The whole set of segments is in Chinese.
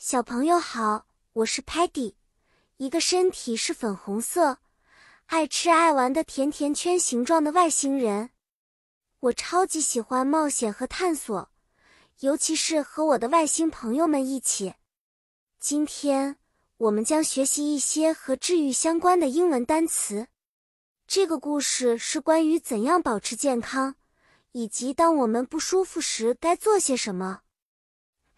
小朋友好，我是 Patty，一个身体是粉红色、爱吃爱玩的甜甜圈形状的外星人。我超级喜欢冒险和探索，尤其是和我的外星朋友们一起。今天我们将学习一些和治愈相关的英文单词。这个故事是关于怎样保持健康，以及当我们不舒服时该做些什么。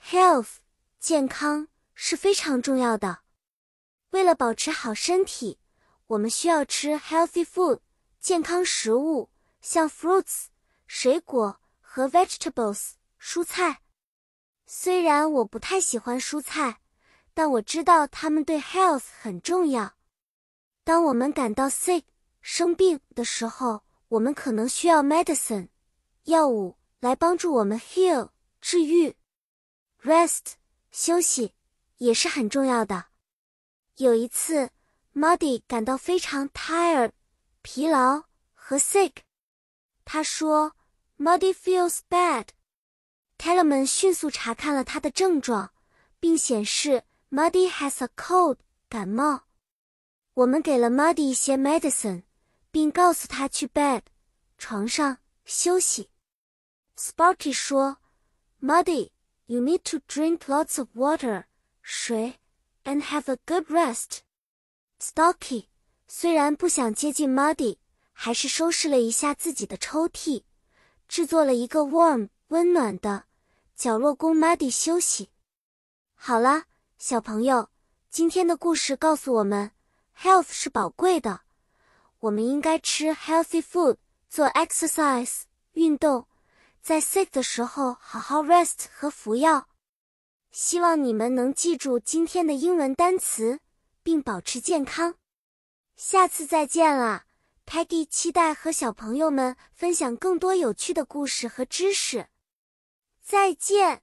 Health。健康是非常重要的。为了保持好身体，我们需要吃 healthy food 健康食物，像 fruits 水果和 vegetables 蔬菜。虽然我不太喜欢蔬菜，但我知道它们对 health 很重要。当我们感到 sick 生病的时候，我们可能需要 medicine 药物来帮助我们 heal 治愈。rest 休息也是很重要的。有一次，Muddy 感到非常 tired，疲劳和 sick。他说：“Muddy feels bad。” Tellerman 迅速查看了他的症状，并显示 Muddy has a cold，感冒。我们给了 Muddy 一些 medicine，并告诉他去 bed，床上休息。Sparky 说：“Muddy。” You need to drink lots of water, 水，and have a good rest. Stocky 虽然不想接近 Muddy，还是收拾了一下自己的抽屉，制作了一个 warm 温暖的角落供 Muddy 休息。好了，小朋友，今天的故事告诉我们，health 是宝贵的，我们应该吃 healthy food，做 exercise 运动。在 sick 的时候，好好 rest 和服药。希望你们能记住今天的英文单词，并保持健康。下次再见啦，Peggy 期待和小朋友们分享更多有趣的故事和知识。再见。